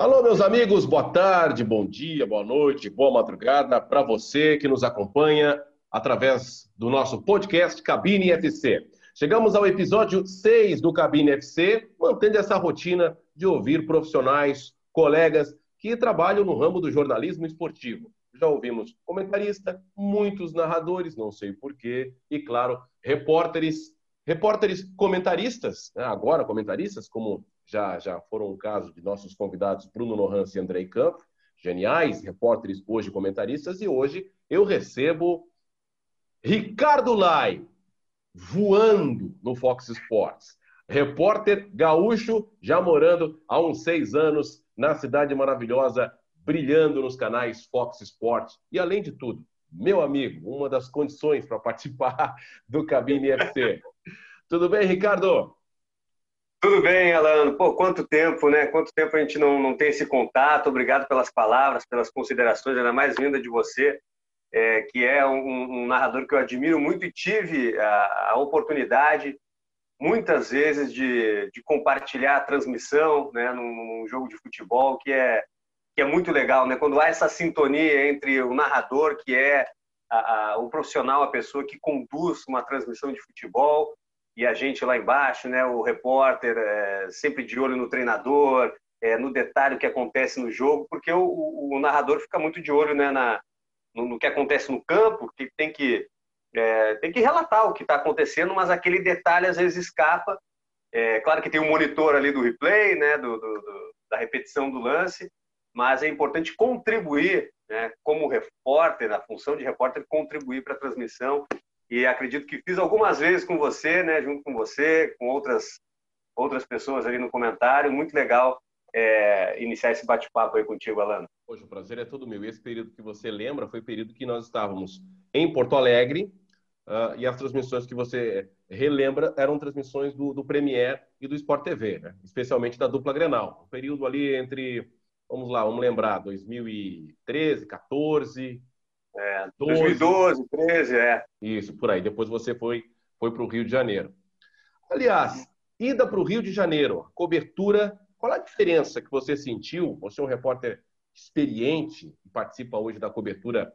Alô, meus amigos, boa tarde, bom dia, boa noite, boa madrugada para você que nos acompanha através do nosso podcast Cabine FC. Chegamos ao episódio 6 do Cabine FC, mantendo essa rotina de ouvir profissionais, colegas que trabalham no ramo do jornalismo esportivo. Já ouvimos comentarista, muitos narradores, não sei porquê, e claro, repórteres, repórteres comentaristas, né? agora comentaristas, como já, já foram o caso de nossos convidados Bruno Lohans e Andrei Campo, geniais repórteres, hoje comentaristas, e hoje eu recebo Ricardo Lai, voando no Fox Sports. Repórter gaúcho, já morando há uns seis anos na cidade maravilhosa, brilhando nos canais Fox Sports. E além de tudo, meu amigo, uma das condições para participar do Cabine FC. Tudo bem, Ricardo? Tudo bem, Alano. Pô, quanto tempo, né? Quanto tempo a gente não, não tem esse contato. Obrigado pelas palavras, pelas considerações, ainda mais vinda de você, é, que é um, um, narrador que eu admiro muito e tive a, a oportunidade, muitas vezes, de, de, compartilhar a transmissão né, num, num, jogo de futebol, que é, que é muito legal, né? Quando há essa sintonia entre o narrador, que é a, a, o profissional, a pessoa que conduz uma transmissão de futebol, e a gente lá embaixo, né, o repórter é, sempre de olho no treinador, é, no detalhe que acontece no jogo, porque o, o, o narrador fica muito de olho né, na, no, no, que acontece no campo, que tem que é, tem que relatar o que está acontecendo, mas aquele detalhe às vezes escapa. É, claro que tem um monitor ali do replay, né, do, do, do da repetição do lance, mas é importante contribuir, né, como repórter, na função de repórter, contribuir para a transmissão e acredito que fiz algumas vezes com você, né, junto com você, com outras outras pessoas ali no comentário. Muito legal é, iniciar esse bate-papo aí contigo, Alana. Hoje o prazer é todo meu. Esse período que você lembra foi o período que nós estávamos em Porto Alegre uh, e as transmissões que você relembra eram transmissões do, do Premier e do Sport TV, né? especialmente da dupla Grenal. O período ali entre, vamos lá, vamos lembrar, 2013, 14, é, 2012, 13, é. Isso, por aí. Depois você foi, foi para o Rio de Janeiro. Aliás, ida para o Rio de Janeiro, cobertura, qual a diferença que você sentiu? Você é um repórter experiente, participa hoje da cobertura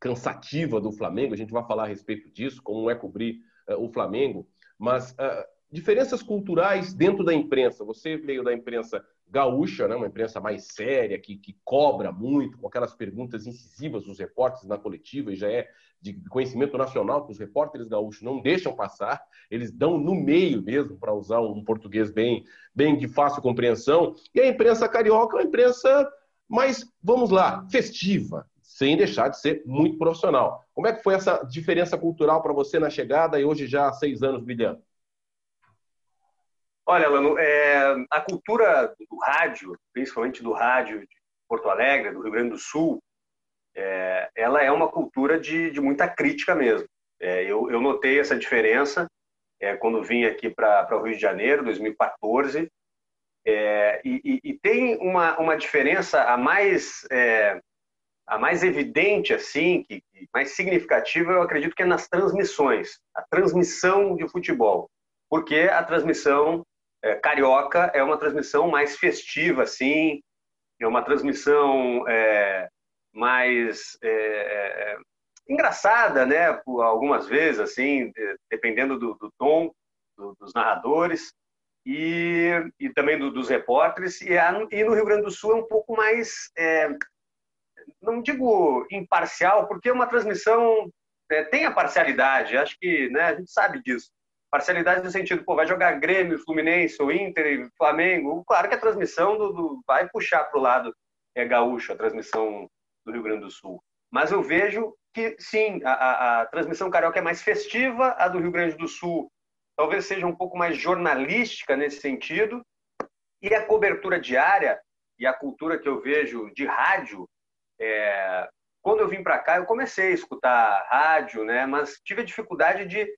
cansativa do Flamengo, a gente vai falar a respeito disso, como é cobrir uh, o Flamengo, mas uh, diferenças culturais dentro da imprensa. Você veio da imprensa gaúcha, né, uma imprensa mais séria, que, que cobra muito, com aquelas perguntas incisivas dos repórteres na coletiva, e já é de conhecimento nacional que os repórteres gaúchos não deixam passar, eles dão no meio mesmo, para usar um português bem, bem de fácil compreensão. E a imprensa carioca é uma imprensa mais, vamos lá, festiva, sem deixar de ser muito profissional. Como é que foi essa diferença cultural para você na chegada e hoje já há seis anos brilhando? Olha, Lano, é, a cultura do rádio, principalmente do rádio de Porto Alegre, do Rio Grande do Sul, é, ela é uma cultura de, de muita crítica mesmo. É, eu, eu, notei essa diferença é, quando vim aqui para o Rio de Janeiro, 2014, é, e, e, tem uma, uma diferença a mais é, a mais evidente assim, que, que mais significativa, eu acredito que é nas transmissões, a transmissão de futebol, porque a transmissão é, carioca é uma transmissão mais festiva, assim, é uma transmissão é, mais é, é engraçada, né? Algumas vezes, assim, dependendo do, do tom do, dos narradores e, e também do, dos repórteres. E, a, e, no Rio Grande do Sul é um pouco mais, é, não digo imparcial, porque é uma transmissão é, tem a parcialidade. Acho que né, a gente sabe disso Parcialidade no sentido, pô, vai jogar Grêmio, Fluminense, ou Inter, Flamengo. Claro que a transmissão do, do vai puxar para o lado é gaúcho, a transmissão do Rio Grande do Sul. Mas eu vejo que, sim, a, a, a transmissão carioca é mais festiva, a do Rio Grande do Sul talvez seja um pouco mais jornalística nesse sentido, e a cobertura diária e a cultura que eu vejo de rádio, é... quando eu vim para cá, eu comecei a escutar rádio, né? mas tive a dificuldade de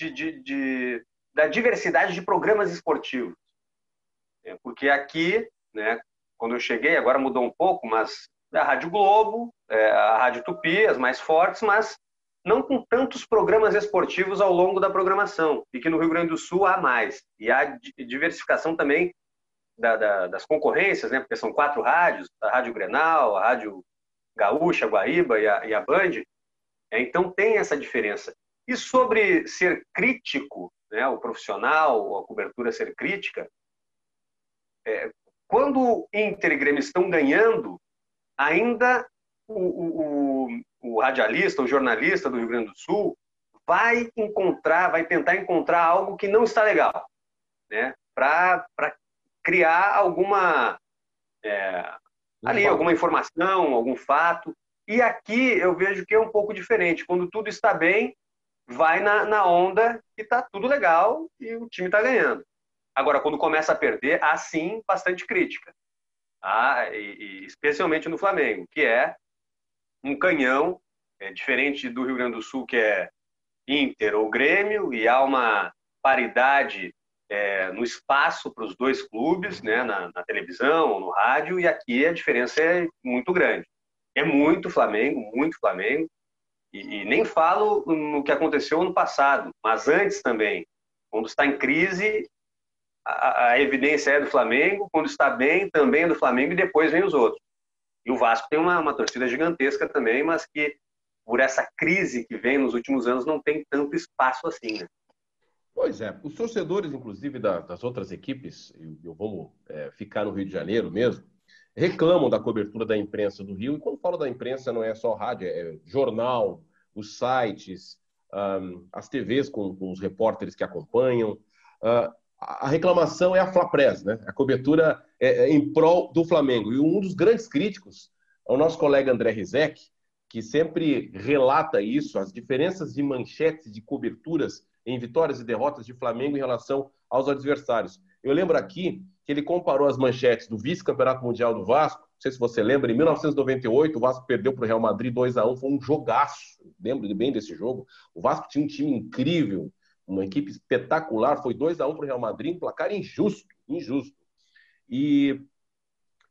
de, de, de, da diversidade de programas esportivos. É, porque aqui, né, quando eu cheguei, agora mudou um pouco, mas a Rádio Globo, é, a Rádio Tupi, as mais fortes, mas não com tantos programas esportivos ao longo da programação. E que no Rio Grande do Sul há mais. E há diversificação também da, da, das concorrências, né? porque são quatro rádios, a Rádio Grenal, a Rádio Gaúcha, Guaíba e a, e a Band, é, então tem essa diferença. E sobre ser crítico, né, o profissional, a cobertura ser crítica, é, quando Inter e Grêmio estão ganhando, ainda o, o, o, radialista, o jornalista do Rio Grande do Sul vai encontrar, vai tentar encontrar algo que não está legal, né? Para criar alguma é, ali alguma informação, algum fato. E aqui eu vejo que é um pouco diferente. Quando tudo está bem, vai na, na onda que está tudo legal e o time está ganhando. Agora, quando começa a perder, há sim bastante crítica. Ah, e, e especialmente no Flamengo, que é um canhão, é, diferente do Rio Grande do Sul, que é Inter ou Grêmio, e há uma paridade é, no espaço para os dois clubes, né, na, na televisão no rádio, e aqui a diferença é muito grande. É muito Flamengo, muito Flamengo, e, e, nem falo no que aconteceu no passado, mas antes também. Quando está em crise, a, a, evidência é do Flamengo, quando está bem, também é do Flamengo, e depois vem os outros. E o Vasco tem uma, uma torcida gigantesca também, mas que, por essa crise que vem nos últimos anos, não tem tanto espaço assim. Né? Pois é, os torcedores, inclusive, das outras equipes, eu vou é, ficar no Rio de Janeiro mesmo, reclamam da cobertura da imprensa do Rio, e quando falo da imprensa não é só rádio, é jornal, os sites, um, as TVs com, com, os repórteres que acompanham. Uh, a reclamação é a Flapress, né? A cobertura é, é em prol do Flamengo. E um dos grandes críticos é o nosso colega André Rizek, que sempre relata isso, as diferenças de manchetes, de coberturas em vitórias e derrotas de Flamengo em relação aos adversários. Eu lembro aqui que ele comparou as manchetes do vice-campeonato mundial do Vasco, não sei se você lembra, em 1998 o Vasco perdeu para o Real Madrid 2 a 1 foi um jogaço, lembro bem desse jogo. O Vasco tinha um time incrível, uma equipe espetacular, foi 2 a 1 para o Real Madrid, um placar injusto, injusto. E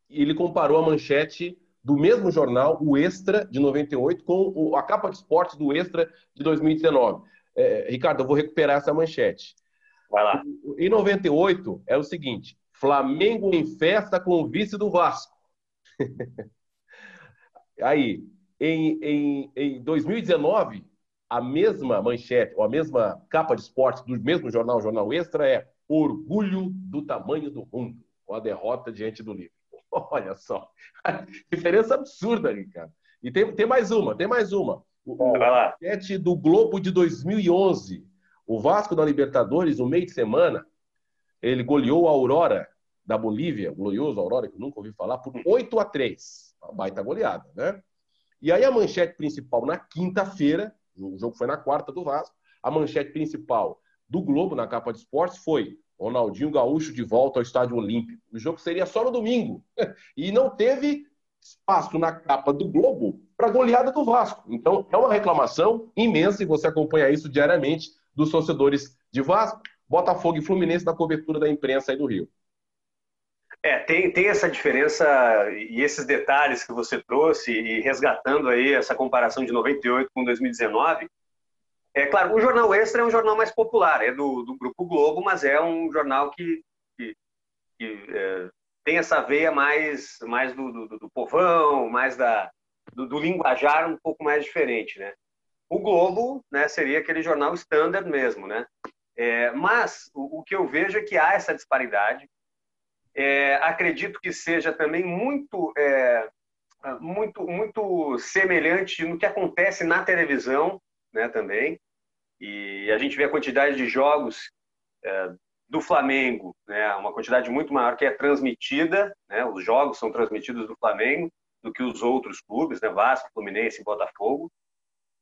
ele comparou a manchete do mesmo jornal, o Extra, de 98, com a capa de esporte do Extra de 2019. É, Ricardo, eu vou recuperar essa manchete. Vai lá. Em 98, é o seguinte: Flamengo em festa com o vice do Vasco. Aí, em, em, em 2019, a mesma manchete, ou a mesma capa de esporte do mesmo jornal, Jornal Extra, é Orgulho do tamanho do mundo, com a derrota diante do livro. Olha só, diferença absurda, Ricardo. E tem, tem mais uma, tem mais uma. O, Vai lá. manchete do Globo de 2011, o Vasco da Libertadores, no meio de semana, ele goleou a Aurora da Bolívia, glorioso Aurora, que eu nunca ouvi falar, por 8 a 3. Uma baita goleada, né? E aí a manchete principal na quinta-feira, o jogo foi na quarta do Vasco, a manchete principal do Globo, na capa de esportes, foi Ronaldinho Gaúcho de volta ao Estádio Olímpico. O jogo seria só no domingo. E não teve espaço na capa do Globo para goleada do Vasco. Então, é uma reclamação imensa e você acompanha isso diariamente dos torcedores de Vasco, Botafogo e Fluminense na cobertura da imprensa aí do Rio. É, tem, tem essa diferença e esses detalhes que você trouxe e resgatando aí essa comparação de 98 com 2019. É claro, o Jornal Extra é um jornal mais popular, é do, do Grupo Globo, mas é um jornal que, que, que é, tem essa veia mais, mais do, do, do povão, mais da, do, do, linguajar um pouco mais diferente, né? O Globo, né, seria aquele jornal standard mesmo, né? É, mas o, o, que eu vejo é que há essa disparidade. É, acredito que seja também muito, é, muito, muito semelhante no que acontece na televisão, né, também. E a gente vê a quantidade de jogos é, do Flamengo, né, uma quantidade muito maior que é transmitida, né, os jogos são transmitidos do Flamengo do que os outros clubes, né, Vasco, Fluminense Botafogo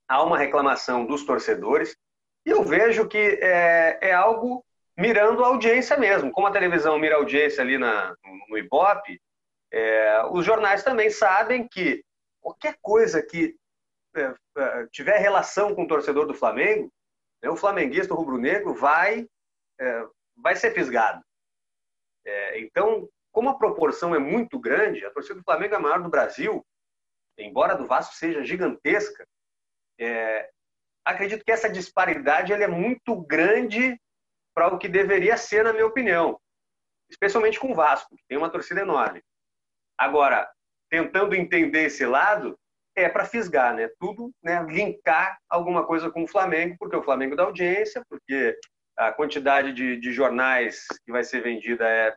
há uma reclamação dos torcedores, e eu vejo que é, é algo mirando a audiência mesmo. Como a televisão mira a audiência ali na, no Ibope, é, os jornais também sabem que qualquer coisa que é, é tiver relação com o torcedor do Flamengo, né, o flamenguista rubro-negro vai, é, vai ser fisgado. É, então, como a proporção é muito grande, a torcida do Flamengo é a maior do Brasil, embora do Vasco seja gigantesca, é, acredito que essa disparidade é muito grande para o que deveria ser, na minha opinião. especialmente com o Vasco, que tem uma torcida enorme. Agora, tentando entender esse lado, é para fisgar, né? Tudo, né? Linkar alguma coisa com o Flamengo, porque o Flamengo dá audiência, porque a quantidade de, de jornais que vai ser vendida é,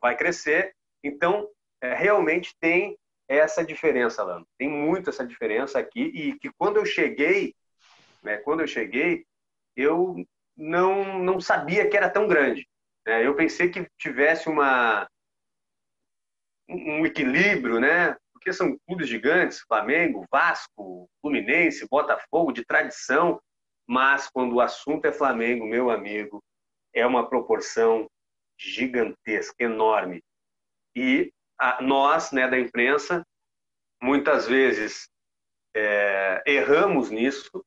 vai crescer. Então, é, realmente tem essa diferença, Lando. Tem muito essa diferença aqui e que quando eu cheguei, né? Quando eu cheguei, eu não não sabia que era tão grande. Né? Eu pensei que tivesse uma um equilíbrio, né? porque são clubes gigantes, Flamengo, Vasco, Fluminense, Botafogo, de tradição, mas quando o assunto é Flamengo, meu amigo, é uma proporção gigantesca, enorme. E a, nós, né, da imprensa, muitas vezes é, erramos nisso,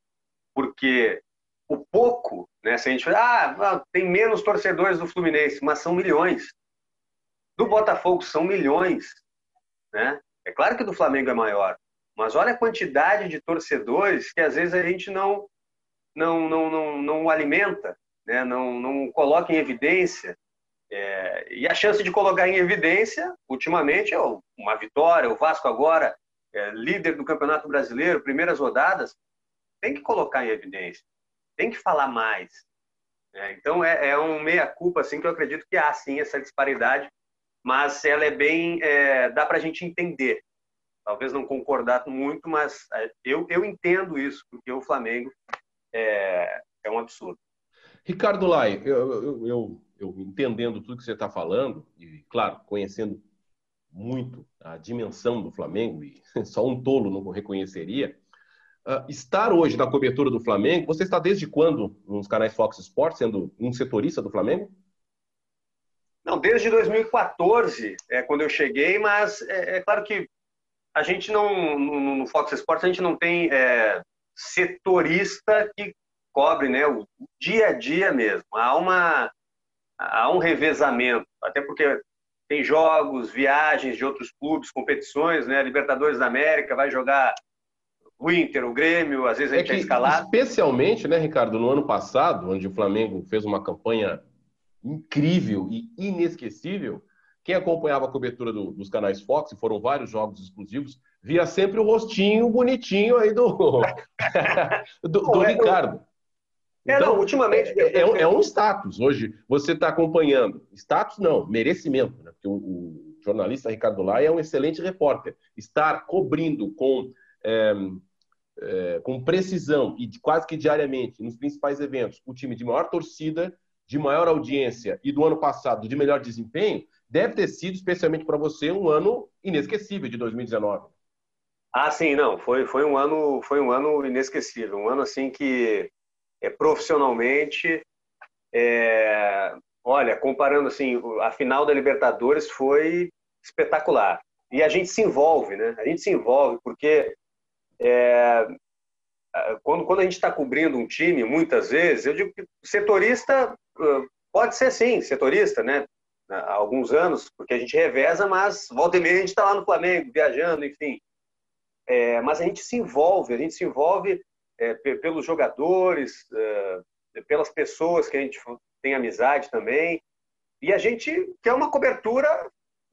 porque o pouco, né, se a gente ah, tem menos torcedores do Fluminense, mas são milhões. Do Botafogo são milhões, né? É claro que do Flamengo é maior, mas olha a quantidade de torcedores que às vezes a gente não não não não, não alimenta, né? não não coloca em evidência. É, e a chance de colocar em evidência, ultimamente, é uma vitória. O Vasco agora, é, líder do Campeonato Brasileiro, primeiras rodadas, tem que colocar em evidência, tem que falar mais. É, então é, é um meia culpa assim que eu acredito que há sim essa disparidade mas ela é bem, é, dá para a gente entender. Talvez não concordar muito, mas é, eu, eu entendo isso, porque o Flamengo é, é um absurdo. Ricardo Lai, eu, eu, eu, eu entendendo tudo que você está falando, e claro, conhecendo muito a dimensão do Flamengo, e só um tolo não reconheceria, Uh, estar hoje na cobertura do Flamengo, você está desde quando nos canais Fox Sports, sendo um setorista do Flamengo? Não, desde 2014 é quando eu cheguei, mas é, é claro que a gente não, no, no, Fox Sports, a gente não tem é, setorista que cobre né, o, dia a dia mesmo. Há, uma, há um revezamento, até porque tem jogos, viagens de outros clubes, competições, né? Libertadores da América vai jogar o Inter, o Grêmio, às vezes a é gente é, que, é escalado. Especialmente, né, Ricardo, no ano passado, onde o Flamengo fez uma campanha incrível e inesquecível. Quem acompanhava a cobertura do, dos canais Fox, e foram vários jogos exclusivos, via sempre o rostinho bonitinho aí do, do, do é, Ricardo. É, então, não, ultimamente. É, é, é, um status. Hoje você está acompanhando. Status não, merecimento. Né? Porque o, o, jornalista Ricardo Lai é um excelente repórter. Estar cobrindo com, é, com precisão e quase que diariamente nos principais eventos o time de maior torcida de maior audiência e do ano passado de melhor desempenho, deve ter sido, especialmente para você, um ano inesquecível de 2019. Ah, sim, não, foi, foi um ano foi um ano inesquecível, um ano assim que é, profissionalmente, é, olha, comparando assim, a final da Libertadores foi espetacular e a gente se envolve, né? A gente se envolve porque é, quando, quando a gente está cobrindo um time, muitas vezes, eu digo que setorista pode ser sim, setorista, né? Há alguns anos, porque a gente reveza, mas volta e meia a gente está lá no Flamengo, viajando, enfim. É, mas a gente se envolve, a gente se envolve é, pelos jogadores, é, pelas pessoas que a gente tem amizade também. E a gente quer uma cobertura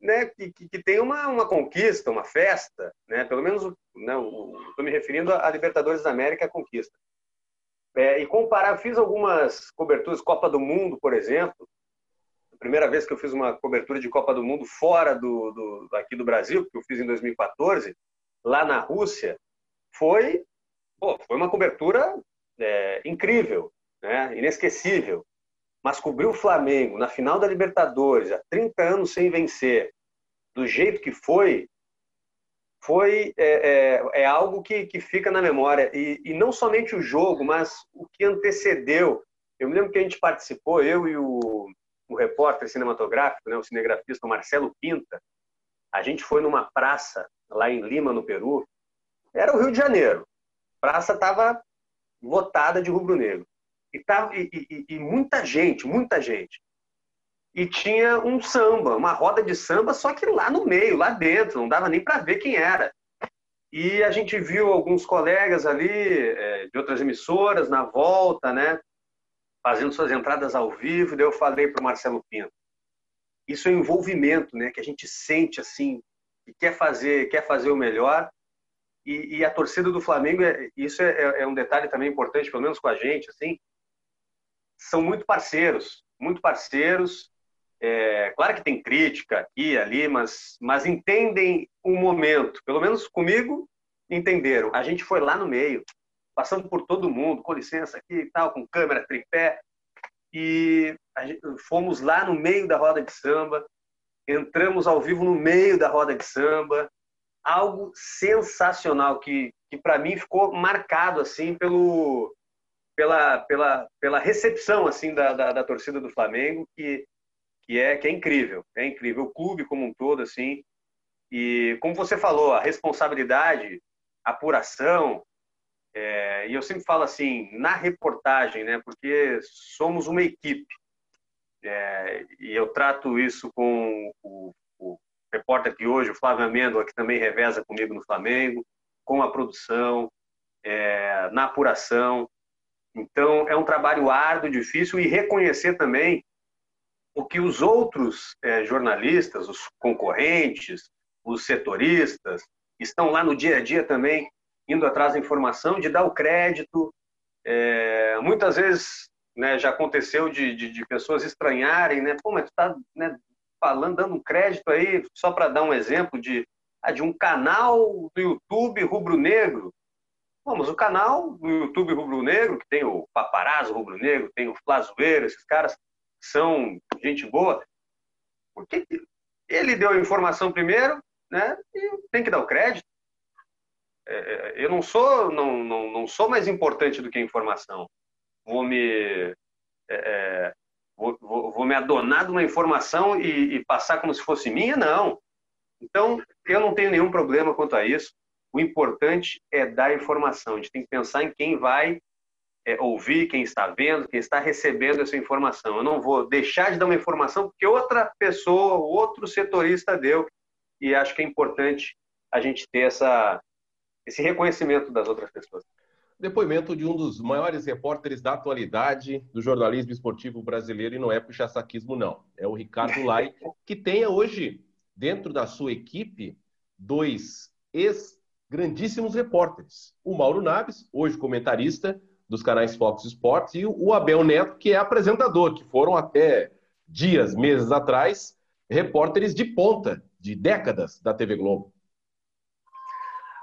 né, que, que, tem uma, uma conquista, uma festa, né, pelo menos estou me referindo à Libertadores da América, a conquista. É, e comparar, fiz algumas coberturas, Copa do Mundo, por exemplo. A primeira vez que eu fiz uma cobertura de Copa do Mundo fora do, do aqui do Brasil, que eu fiz em 2014, lá na Rússia, foi, pô, foi uma cobertura é, incrível, né? inesquecível. Mas cobrir o Flamengo na final da Libertadores, há 30 anos sem vencer, do jeito que foi, foi é, é, é, algo que, que fica na memória. E, e não somente o jogo, mas o que antecedeu. Eu me lembro que a gente participou, eu e o, o repórter cinematográfico, né, o cinegrafista Marcelo Pinta, a gente foi numa praça lá em Lima, no Peru. Era o Rio de Janeiro. A praça estava lotada de rubro-negro. E, e, e muita gente, muita gente e tinha um samba, uma roda de samba, só que lá no meio, lá dentro, não dava nem para ver quem era. E a gente viu alguns colegas ali é, de outras emissoras na volta, né, fazendo suas entradas ao vivo. Daí eu falei para o Marcelo Pinto: isso é envolvimento, né? Que a gente sente assim, que quer fazer, quer fazer o melhor. E, e a torcida do Flamengo, é, isso é, é, é, um detalhe também importante, pelo menos com a gente, assim, são muito parceiros, muito parceiros. É, claro que tem crítica aqui e ali, mas, mas entendem o momento. Pelo menos comigo, entenderam. A gente foi lá no meio, passando por todo mundo, com licença aqui e tal, com câmera, tripé, e gente, fomos lá no meio da roda de samba, entramos ao vivo no meio da roda de samba, algo sensacional que, que para mim ficou marcado assim pelo pela, pela, pela recepção assim da, da, da, torcida do Flamengo que, que é que é incrível é incrível o clube como um todo assim e como você falou a responsabilidade a apuração é, e eu sempre falo assim, na reportagem, né, porque somos uma equipe, é, e eu trato isso com o, o repórter de hoje, o Flávio Amêndola, que também reveza comigo no Flamengo, com a produção, é, na apuração. Então, é um trabalho árduo, difícil, e reconhecer também o que os outros é, jornalistas, os concorrentes, os setoristas, estão lá no dia a dia também indo atrás da informação, de dar o crédito. É, muitas vezes né, já aconteceu de, de, de, pessoas estranharem, né? Pô, mas tu tá né, falando, dando um crédito aí, só para dar um exemplo de, ah, de um canal do YouTube rubro-negro. Vamos, o canal do YouTube rubro-negro, que tem o Paparazzo rubro-negro, tem o Flazoeiro, esses caras são gente boa. Porque ele deu a informação primeiro, né? E tem que dar o crédito. É, é, eu não sou não, não, não sou mais importante do que a informação. Vou me é, é, vou, vou, vou, me adonar de uma informação e, e, passar como se fosse minha? Não. Então, eu não tenho nenhum problema quanto a isso. O importante é dar informação. A gente tem que pensar em quem vai é, ouvir, quem está vendo, quem está recebendo essa informação. Eu não vou deixar de dar uma informação porque outra pessoa, outro setorista deu. E acho que é importante a gente ter essa, esse reconhecimento das outras pessoas. Depoimento de um dos maiores repórteres da atualidade do jornalismo esportivo brasileiro, e não é puxa-saquismo, não. É o Ricardo Lai, que tem hoje, dentro da sua equipe, dois ex-grandíssimos repórteres. O Mauro Naves, hoje comentarista dos canais Fox Sports, e o Abel Neto, que é apresentador, que foram até dias, meses atrás, repórteres de ponta, de décadas da TV Globo.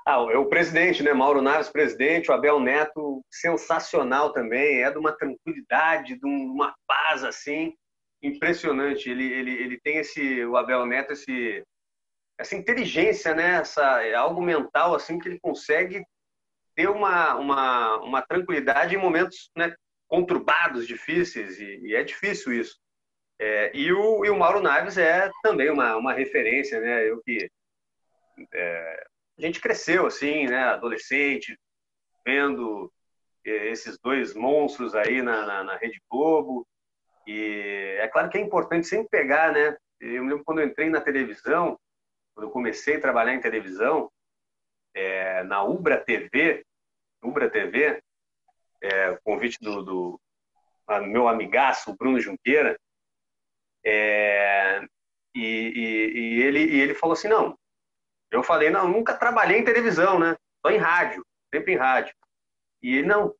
Ah, é o presidente, né? Mauro Naves, presidente, o Abel Neto, sensacional também, é de uma tranquilidade, de uma paz assim, impressionante. Ele, ele, ele tem esse, o Abel Neto, esse, essa inteligência, né? Essa, é algo mental assim que ele consegue ter uma, uma, uma tranquilidade em momentos né, conturbados, difíceis, e, e é difícil isso. É, e, o, e o Mauro Naves é também uma, uma referência, né? Eu que é, a gente cresceu assim, né, adolescente, vendo eh, esses dois monstros aí na, na, na, Rede Globo. E é claro que é importante sempre pegar, né? Eu me lembro quando eu entrei na televisão, quando eu comecei a trabalhar em televisão, é, na Ubra TV, Ubra TV, é, convite do, do meu amigaço, Bruno Junqueira, é, e, e, e, ele, e ele falou assim, não, eu falei, não, nunca trabalhei em televisão, né? Só em rádio, sempre em rádio. E ele, não,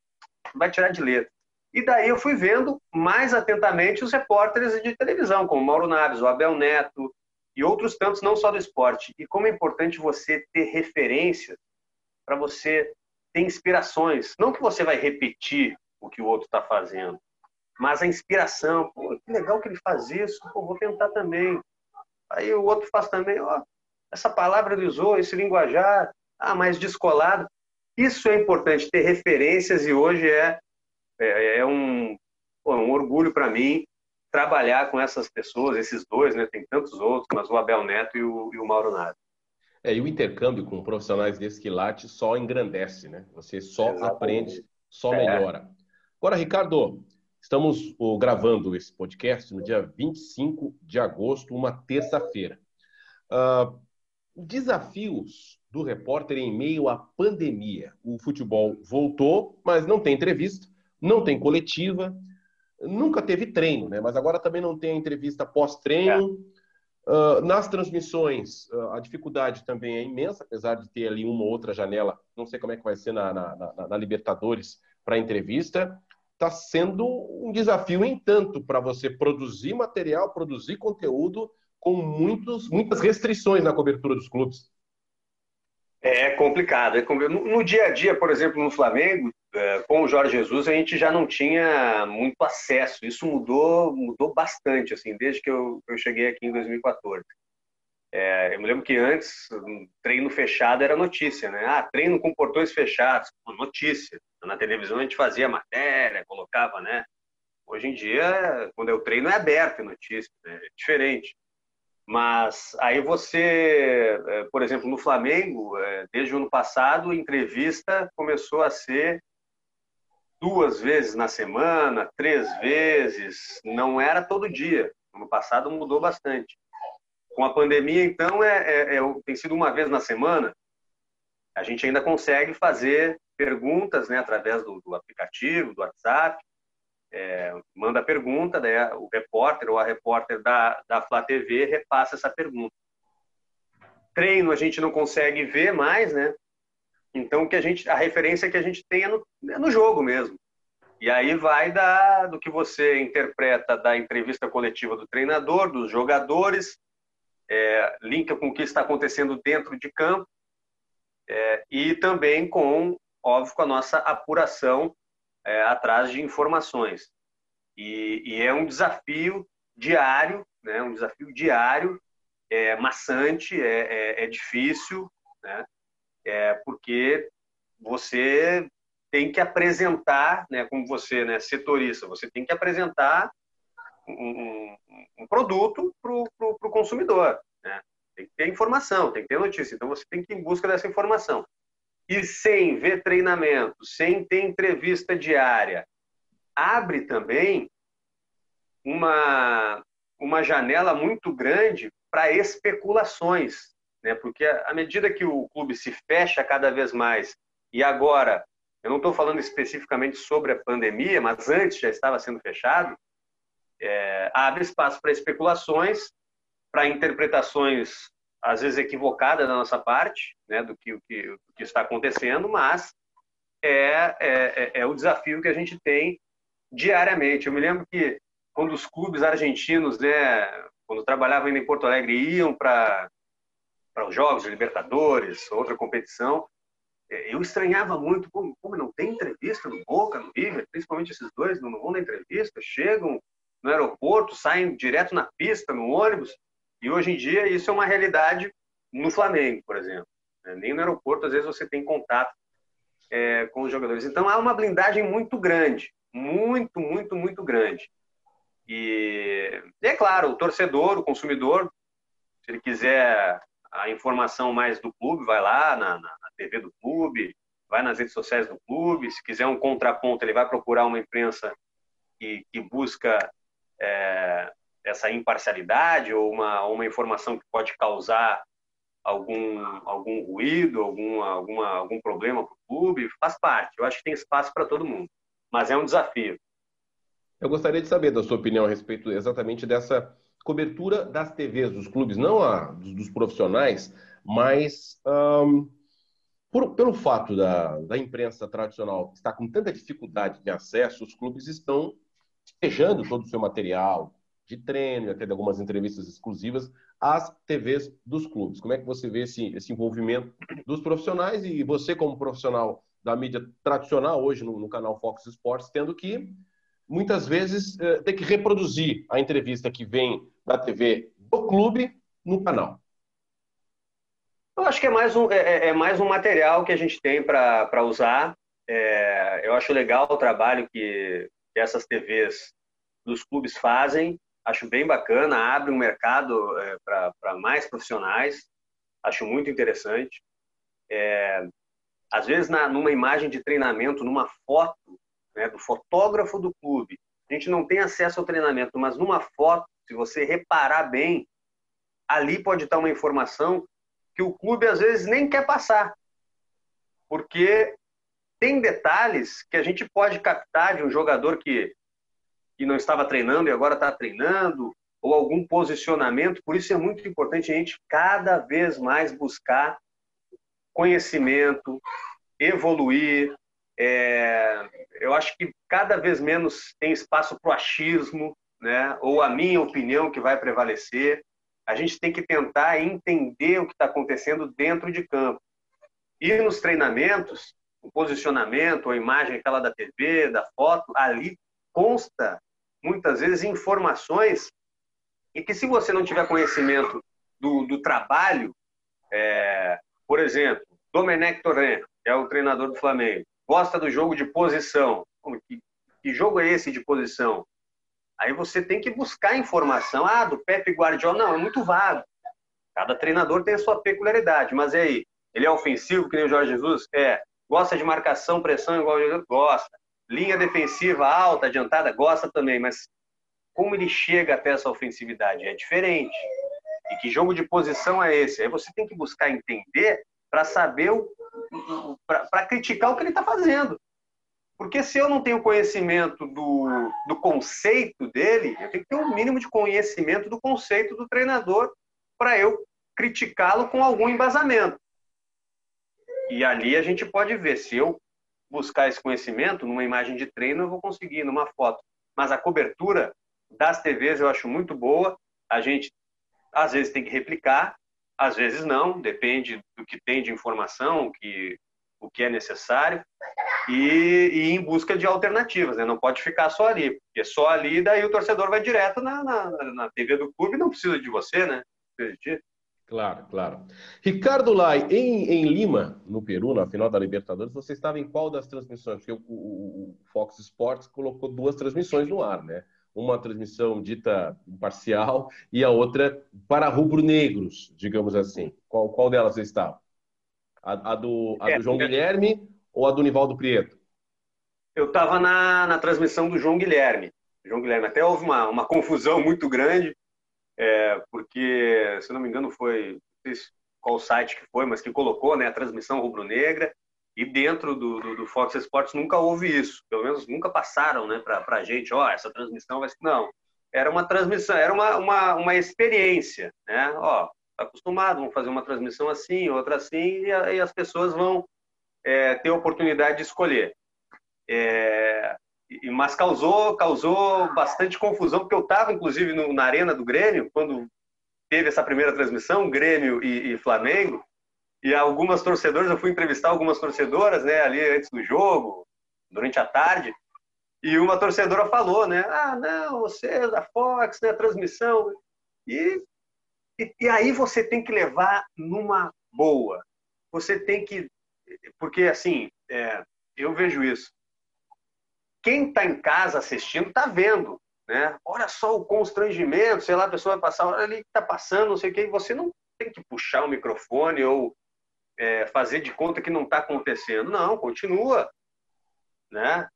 vai tirar de letra. E daí eu fui vendo mais atentamente os repórteres de televisão, como Mauro Naves, o Abel Neto e outros tantos, não só do esporte. E como é importante você ter referência para você ter inspirações. Não que você vai repetir o que o outro está fazendo, mas a inspiração. Pô, que legal que ele faz isso, pô, vou tentar também. Aí o outro faz também, ó, essa palavra ele usou, esse linguajar, ah, mais descolado. Isso é importante, ter referências e hoje é, é, é um, pô, um orgulho para mim trabalhar com essas pessoas, esses dois, né? Tem tantos outros, mas o Abel Neto e o, e o Mauro Nato. É, e o intercâmbio com profissionais desse quilate só engrandece, né? Você só Exatamente. aprende, só é. melhora. Agora, Ricardo, estamos gravando esse podcast no dia 25 de agosto, uma terça-feira. Uh, Desafios do repórter em meio à pandemia. O futebol voltou, mas não tem entrevista, não tem coletiva. Nunca teve treino, né? Mas agora também não tem a entrevista pós-treino. É. Uh, nas transmissões, uh, a dificuldade também é imensa, apesar de ter ali uma ou outra janela. Não sei como é que vai ser na, na, na, na Libertadores para entrevista. Está sendo um desafio, em tanto, para você produzir material, produzir conteúdo com muitos, muitas restrições na cobertura dos clubes. É complicado. É no, no, dia a dia, por exemplo, no Flamengo, com o Jorge Jesus, a gente já não tinha muito acesso. Isso mudou, mudou bastante, assim, desde que eu, eu cheguei aqui em 2014. É, eu me lembro que antes, um treino fechado era notícia, né? Ah, treino com portões fechados, notícia. Na televisão a gente fazia matéria, colocava, né? Hoje em dia, quando é o treino, é aberto é notícia, né? é diferente. Mas aí você, é, por exemplo, no Flamengo, é, desde o ano passado, entrevista começou a ser duas vezes na semana, três vezes, não era todo dia. No passado mudou bastante. Com a pandemia, então, é, é, é, tem sido uma vez na semana. A gente ainda consegue fazer perguntas né, através do, do aplicativo, do WhatsApp, é, manda a pergunta, né, o repórter ou a repórter da, da Flá TV repassa essa pergunta. Treino a gente não consegue ver mais, né? Então que a gente, a referência que a gente tem é no, é no jogo mesmo. E aí vai da, do que você interpreta da entrevista coletiva do treinador, dos jogadores, é, linka com o que está acontecendo dentro de campo é, e também com, óbvio, com a nossa apuração é, atrás de informações. E, e, é um desafio diário, né? um desafio diário, é maçante, é, é, é difícil, né? É porque você tem que apresentar, né, como você, né, setorista, você tem que apresentar um, um, um produto para o consumidor. Né? Tem que ter informação, tem que ter notícia. Então você tem que ir em busca dessa informação e sem ver treinamento, sem ter entrevista diária, abre também uma, uma janela muito grande para especulações, né? Porque à medida que o clube se fecha cada vez mais e agora, eu não estou falando especificamente sobre a pandemia, mas antes já estava sendo fechado, é, abre espaço para especulações, para interpretações às vezes equivocada da nossa parte, né, do que, o que, que está acontecendo, mas é, é, é, é, o desafio que a gente tem diariamente. Eu me lembro que quando os clubes argentinos, né, quando trabalhavam ainda em Porto Alegre, iam para para os jogos de Libertadores, outra competição, é, eu estranhava muito como, como não tem entrevista no Boca, no River, principalmente esses dois não vão na entrevista, chegam no aeroporto, saem direto na pista, no ônibus, e hoje em dia isso é uma realidade no Flamengo, por exemplo. Né? Nem no aeroporto, às vezes, você tem contato é, com os jogadores. Então há uma blindagem muito grande, muito, muito, muito grande. E, e é claro, o torcedor, o consumidor, se ele quiser a informação mais do clube, vai lá na, na, na TV do clube, vai nas redes sociais do clube. Se quiser um contraponto, ele vai procurar uma imprensa que, que busca é, essa imparcialidade ou uma, uma informação que pode causar algum, algum ruído, alguma, alguma, algum problema para o clube, faz parte. Eu acho que tem espaço para todo mundo, mas é um desafio. Eu gostaria de saber da sua opinião a respeito exatamente dessa cobertura das TVs dos clubes, não a dos, dos profissionais, mas um, por, pelo fato da, da imprensa tradicional estar com tanta dificuldade de acesso, os clubes estão despejando todo o seu material, de treino, até de algumas entrevistas exclusivas às TVs dos clubes. Como é que você vê esse, esse envolvimento dos profissionais e você, como profissional da mídia tradicional, hoje no, no canal Fox Sports, tendo que muitas vezes eh, ter que reproduzir a entrevista que vem da TV do clube no canal? Eu acho que é mais um, é, é, é mais um material que a gente tem para usar. É, eu acho legal o trabalho que, essas TVs dos clubes fazem acho bem bacana, abre um mercado é, para mais profissionais, acho muito interessante. É, às vezes, na, numa imagem de treinamento, numa foto né, do fotógrafo do clube, a gente não tem acesso ao treinamento, mas numa foto, se você reparar bem, ali pode estar uma informação que o clube às vezes nem quer passar, porque tem detalhes que a gente pode captar de um jogador que que não estava treinando e agora está treinando, ou algum posicionamento. Por isso é muito importante a gente cada vez mais buscar conhecimento, evoluir. É, eu acho que cada vez menos tem espaço para o achismo, né? ou a minha opinião que vai prevalecer. A gente tem que tentar entender o que está acontecendo dentro de campo. E nos treinamentos, o posicionamento, a imagem aquela da TV, da foto, ali consta muitas vezes informações e que se você não tiver conhecimento do, do trabalho, é, por exemplo, Domenech Torrent, que é o treinador do Flamengo, gosta do jogo de posição. Que, que jogo é esse de posição? Aí você tem que buscar informação. Ah, do Pepe Guardiola. Não, é muito vago. Cada treinador tem a sua peculiaridade. Mas e aí? Ele é ofensivo, que nem o Jorge Jesus? É. Gosta de marcação, pressão, igual o Jesus? Gosta. Linha defensiva alta, adiantada? Gosta também. Mas como ele chega até essa ofensividade? É diferente. E que jogo de posição é esse? Aí você tem que buscar entender para saber, para criticar o que ele está fazendo. Porque se eu não tenho conhecimento do, do conceito dele, eu tenho que ter um mínimo de conhecimento do conceito do treinador para eu criticá-lo com algum embasamento. E ali a gente pode ver, se eu buscar esse conhecimento numa imagem de treino, eu vou conseguir, numa foto. Mas a cobertura das TVs eu acho muito boa. A gente, às vezes, tem que replicar, às vezes não, depende do que tem de informação, que, o que é necessário, e, e em busca de alternativas, né? não pode ficar só ali, porque só ali, daí o torcedor vai direto na, na, na TV do clube e não precisa de você, né? Claro, claro. Ricardo Lai, em, em Lima, no Peru, na final da Libertadores, você estava em qual das transmissões? Porque o, o, o Fox Sports colocou duas transmissões no ar, né? uma transmissão dita parcial e a outra para rubro-negros, digamos assim. Qual, qual delas você estava? A, a, do, a é, do João é... Guilherme ou a do Nivaldo Prieto? Eu estava na, na transmissão do João Guilherme. João Guilherme, até houve uma, uma confusão muito grande, é, porque, se não me engano, foi, não sei qual site que foi, mas que colocou né, a transmissão rubro-negra, e dentro do, do, do, Fox Sports nunca houve isso. Pelo menos nunca passaram né, para a gente, ó, oh, essa transmissão vai ser. Não. Era uma transmissão, era uma, uma, uma experiência. Né? Ó, tá acostumado, vamos fazer uma transmissão assim, outra assim, e, a, e as pessoas vão é, ter a oportunidade de escolher. É, mas causou, causou bastante confusão, porque eu estava, inclusive, no, na arena do Grêmio, quando teve essa primeira transmissão, Grêmio e, e Flamengo, e algumas torcedoras, eu fui entrevistar algumas torcedoras, né, ali antes do jogo, durante a tarde, e uma torcedora falou, né, ah, não, você é da Fox, né, a transmissão, e, e, e aí você tem que levar numa boa, você tem que, porque assim, é, eu vejo isso, quem está em casa assistindo está vendo, né? Olha só o constrangimento, sei lá, a pessoa vai passar, olha ali está passando, não sei o que, você não tem que puxar o microfone ou é, fazer de conta que não está acontecendo. Não, continua. Né?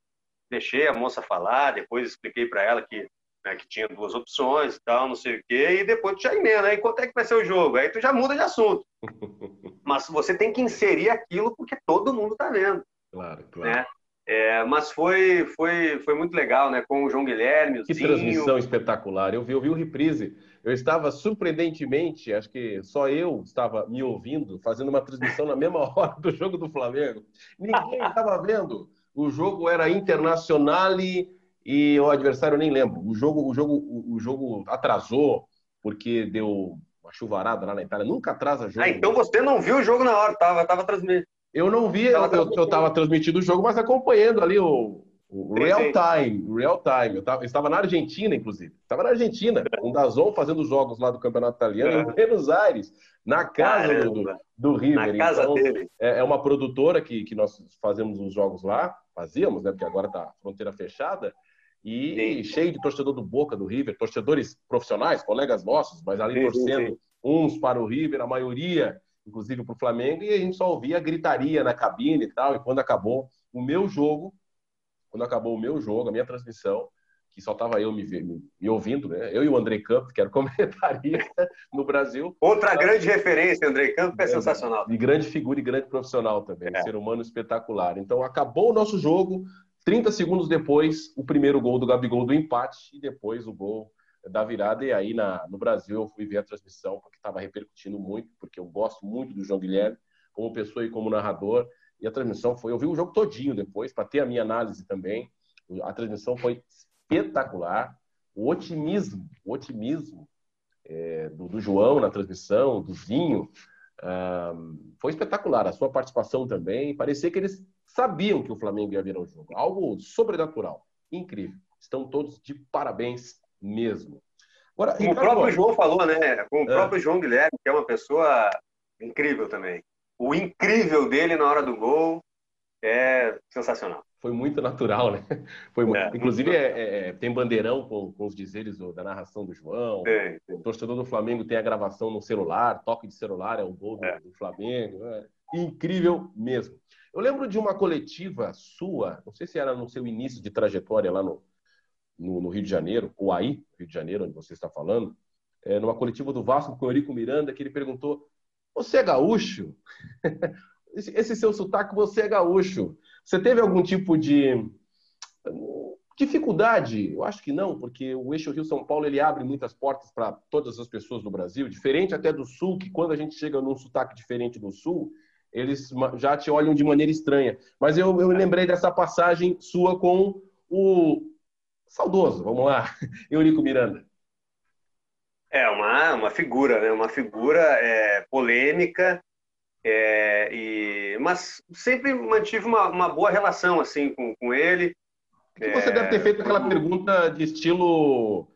Deixei a moça falar, depois expliquei para ela que, né, que tinha duas opções e tal, não sei o quê, e depois tu já emenda. Aí quanto é que vai ser o jogo? Aí tu já muda de assunto. Mas você tem que inserir aquilo porque todo mundo está vendo. Claro, claro. Né? É, mas foi, foi, foi muito legal, né? Com o João Guilherme, o Que Zinho. transmissão espetacular. Eu vi, eu vi o reprise. Eu estava surpreendentemente, acho que só eu estava me ouvindo, fazendo uma transmissão na mesma hora do jogo do Flamengo. Ninguém estava vendo. O jogo era internacional e, e o adversário eu nem lembro. O jogo, o jogo, o jogo atrasou porque deu uma chuvarada lá na Itália. Nunca atrasa jogo. Ah, então você não viu o jogo na hora, tava, tava transmitindo. Eu não vi, eu estava transmitindo o jogo, mas acompanhando ali o, o real time, real time. Eu, tava, eu, estava na Argentina, inclusive. Estava na Argentina, com o Dazon fazendo os jogos lá do Campeonato Italiano, em Buenos Aires, na casa do, do, do, River. Na casa então, dele. É, é, uma produtora que, que nós fazemos os jogos lá, fazíamos, né? Porque agora está fronteira fechada. E sim. cheio de torcedor do Boca, do River, torcedores profissionais, colegas nossos, mas ali sim, torcendo sim, uns para o River, a maioria inclusive para o Flamengo, e a gente só ouvia gritaria na cabine e tal. E quando acabou o meu jogo, quando acabou o meu jogo, a minha transmissão, que só estava eu me, me, me, ouvindo, né? Eu e o André Campos, que era comentarista no Brasil. Outra grande referência, André Campos, é, é sensacional. E grande figura e grande profissional também, é. ser humano espetacular. Então, acabou o nosso jogo, 30 segundos depois, o primeiro gol do Gabigol do empate e depois o gol da virada. E aí na, no Brasil eu fui ver a transmissão porque estava repercutindo muito, porque eu gosto muito do João Guilherme como pessoa e como narrador. E a transmissão foi, eu vi o jogo todinho depois para ter a minha análise também. A transmissão foi espetacular. O otimismo, o otimismo é, do, do, João na transmissão, do Zinho, foi espetacular. A sua participação também. Parecia que eles sabiam que o Flamengo ia virar o jogo. Algo sobrenatural. Incrível. Estão todos de parabéns mesmo. Agora, Como o próprio João falou, né? Com o é. próprio João Guilherme, que é uma pessoa incrível também. O incrível dele na hora do gol é sensacional. Foi muito natural, né? Foi muito... É, Inclusive, muito é, é, tem bandeirão com, com os dizeres da narração do João. Sim, sim. O torcedor do Flamengo tem a gravação no celular, toque de celular é o gol do, é. do Flamengo. É incrível mesmo. Eu lembro de uma coletiva sua, não sei se era no seu início de trajetória lá no, no, no Rio de Janeiro, ou aí, Rio de Janeiro, onde você está falando, é, numa coletiva do Vasco com o Eurico Miranda, que ele perguntou: Você é gaúcho? esse, esse seu sotaque, você é gaúcho. Você teve algum tipo de dificuldade? Eu acho que não, porque o eixo Rio-São Paulo ele abre muitas portas para todas as pessoas do Brasil, diferente até do Sul, que quando a gente chega num sotaque diferente do Sul, eles já te olham de maneira estranha. Mas eu, eu lembrei dessa passagem sua com o saudoso, vamos lá, Eurico Miranda. É uma, uma figura, né? Uma figura é, polêmica, é, e, mas sempre mantive uma, uma boa relação assim com, com ele. Que você é, deve ter feito aquela pergunta de estilo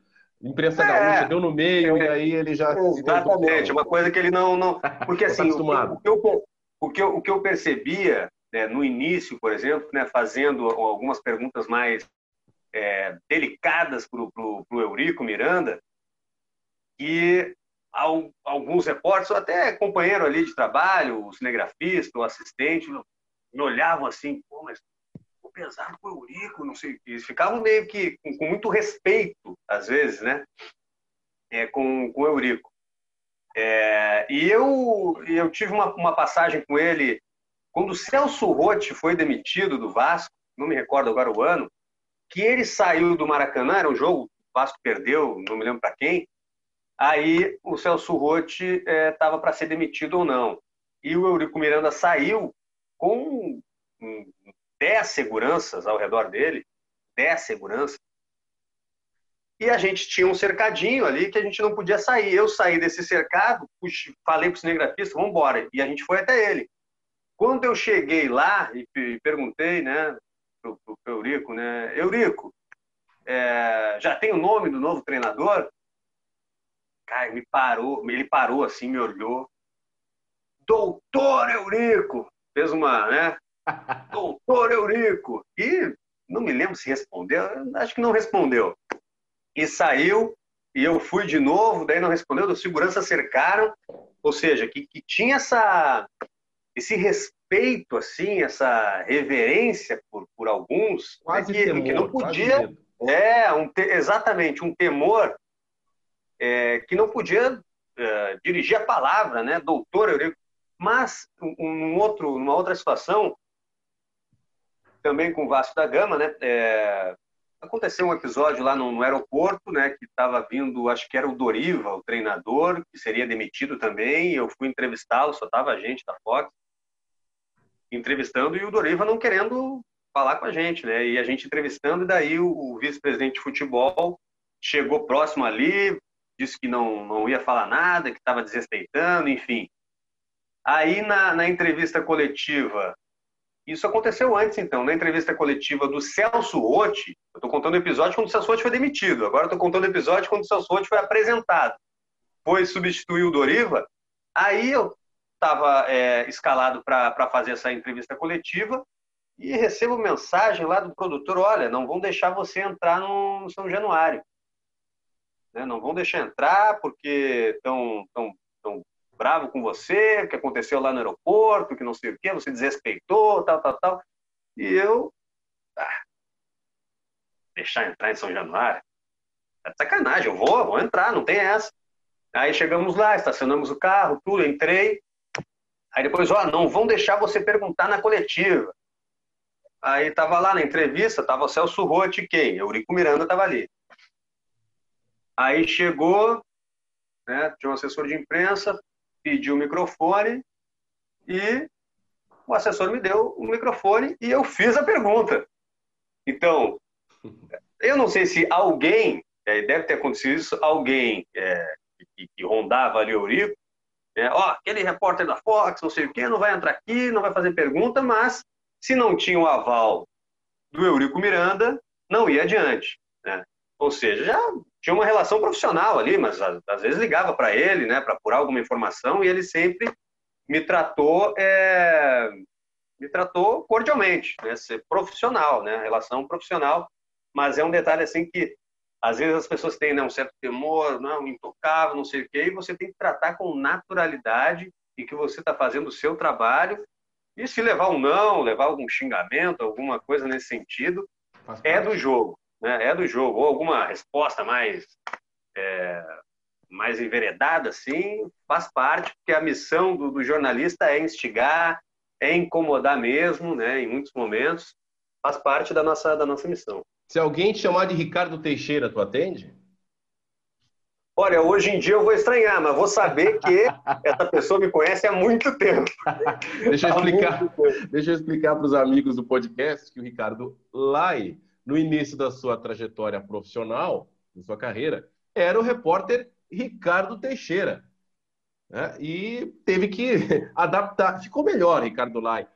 imprensa é, gaúcha, deu no meio e aí ele já. Exatamente, uma coisa que ele não. não porque tá assim, o, o, que eu, o que eu, o que eu percebia né, no início, por exemplo, né, fazendo algumas perguntas mais é, delicadas para o Eurico Miranda, que alguns repórteres, ou até companheiro ali de trabalho, o cinegrafista, o assistente, me olhavam assim, pô, mas ficou pesado com o Eurico, não sei o que. Eles ficavam meio que com, com, muito respeito, às vezes, né? É, com, com o Eurico. É, e eu, eu tive uma, uma passagem com ele quando o Celso Rotti foi demitido do Vasco, não me recordo agora o ano, que ele saiu do Maracanã, era um jogo, o Vasco perdeu, não me lembro para quem, aí o Celso Rotti estava é, para ser demitido ou não. E o Eurico Miranda saiu com 10 seguranças ao redor dele, 10 seguranças, e a gente tinha um cercadinho ali que a gente não podia sair. Eu saí desse cercado, puxa, falei para o cinegrafista, vamos embora. E a gente foi até ele. Quando eu cheguei lá e perguntei, né, pro, pro Eurico, né, Eurico, é, já tem o nome do novo treinador? Cara, me parou, ele parou assim, me olhou. Doutor Eurico! Fez uma, né? Doutor Eurico! E não me lembro se respondeu, acho que não respondeu e saiu, e eu fui de novo, daí não respondeu, os segurança cercaram, ou seja, que, que tinha essa, esse respeito, assim, essa reverência por, por alguns, né, quase que, temor, que não podia, é, um te, exatamente, um temor é, que não podia é, dirigir a palavra, né, doutor Eurico, mas um, um outro, numa outra situação, também com o Vasco da Gama, né, é, aconteceu um episódio lá no, no aeroporto, né, que estava vindo, acho que era o Doriva, o treinador, que seria demitido também, eu fui entrevistá-lo, só tava a gente da Fox, entrevistando, e o Doriva não querendo falar com a gente, né, e a gente entrevistando, e daí o, o vice-presidente de futebol chegou próximo ali, disse que não, não ia falar nada, que estava desrespeitando, enfim. Aí, na, na entrevista coletiva, isso aconteceu antes, então, na entrevista coletiva do Celso Rotti. Eu estou contando o episódio quando o Celso Rotti foi demitido. Agora estou contando o episódio quando o Celso Rotti foi apresentado. Foi substituir o Doriva. Aí eu estava é, escalado para fazer essa entrevista coletiva e recebo mensagem lá do produtor: olha, não vão deixar você entrar no São Januário. Né? Não vão deixar entrar porque estão bravo com você, que aconteceu lá no aeroporto, que não sei o que, você desrespeitou, tal, tal, tal. E eu. Ah, deixar entrar em São Januário? É sacanagem, eu vou, vou entrar, não tem essa. Aí chegamos lá, estacionamos o carro, tudo, entrei. Aí depois, ó, não vão deixar você perguntar na coletiva. Aí tava lá na entrevista, tava o Celso Rotti, quem? Eurico Miranda tava ali. Aí chegou, né, tinha um assessor de imprensa, pediu o microfone e o assessor me deu o microfone e eu fiz a pergunta. Então, eu não sei se alguém, é, deve ter acontecido isso, alguém é, que, que, rondava ali o Eurico, é, ó, aquele repórter da Fox, não sei o quê, não vai entrar aqui, não vai fazer pergunta, mas se não tinha o aval do Eurico Miranda, não ia adiante. Né? Ou seja, já tinha uma relação profissional ali, mas às vezes ligava para ele, né, para apurar alguma informação, e ele sempre me tratou, é, me tratou cordialmente, né, ser profissional, né, relação profissional. Mas é um detalhe assim que às vezes as pessoas têm né, um certo temor, não, intocável, não sei o quê, e você tem que tratar com naturalidade e que você está fazendo o seu trabalho. E se levar um não, levar algum xingamento, alguma coisa nesse sentido, é do jogo, né? É do jogo. Ou alguma resposta mais é, mais enveredada, assim, faz parte, porque a missão do, do jornalista é instigar, é incomodar mesmo, né? Em muitos momentos, faz parte da nossa da nossa missão. Se alguém te chamar de Ricardo Teixeira, tu atende? Olha, hoje em dia eu vou estranhar, mas vou saber que essa pessoa me conhece há muito tempo. deixa, eu explicar, deixa eu explicar para os amigos do podcast que o Ricardo Lai, no início da sua trajetória profissional, da sua carreira, era o repórter Ricardo Teixeira. Né? E teve que adaptar. Ficou melhor, Ricardo Lai.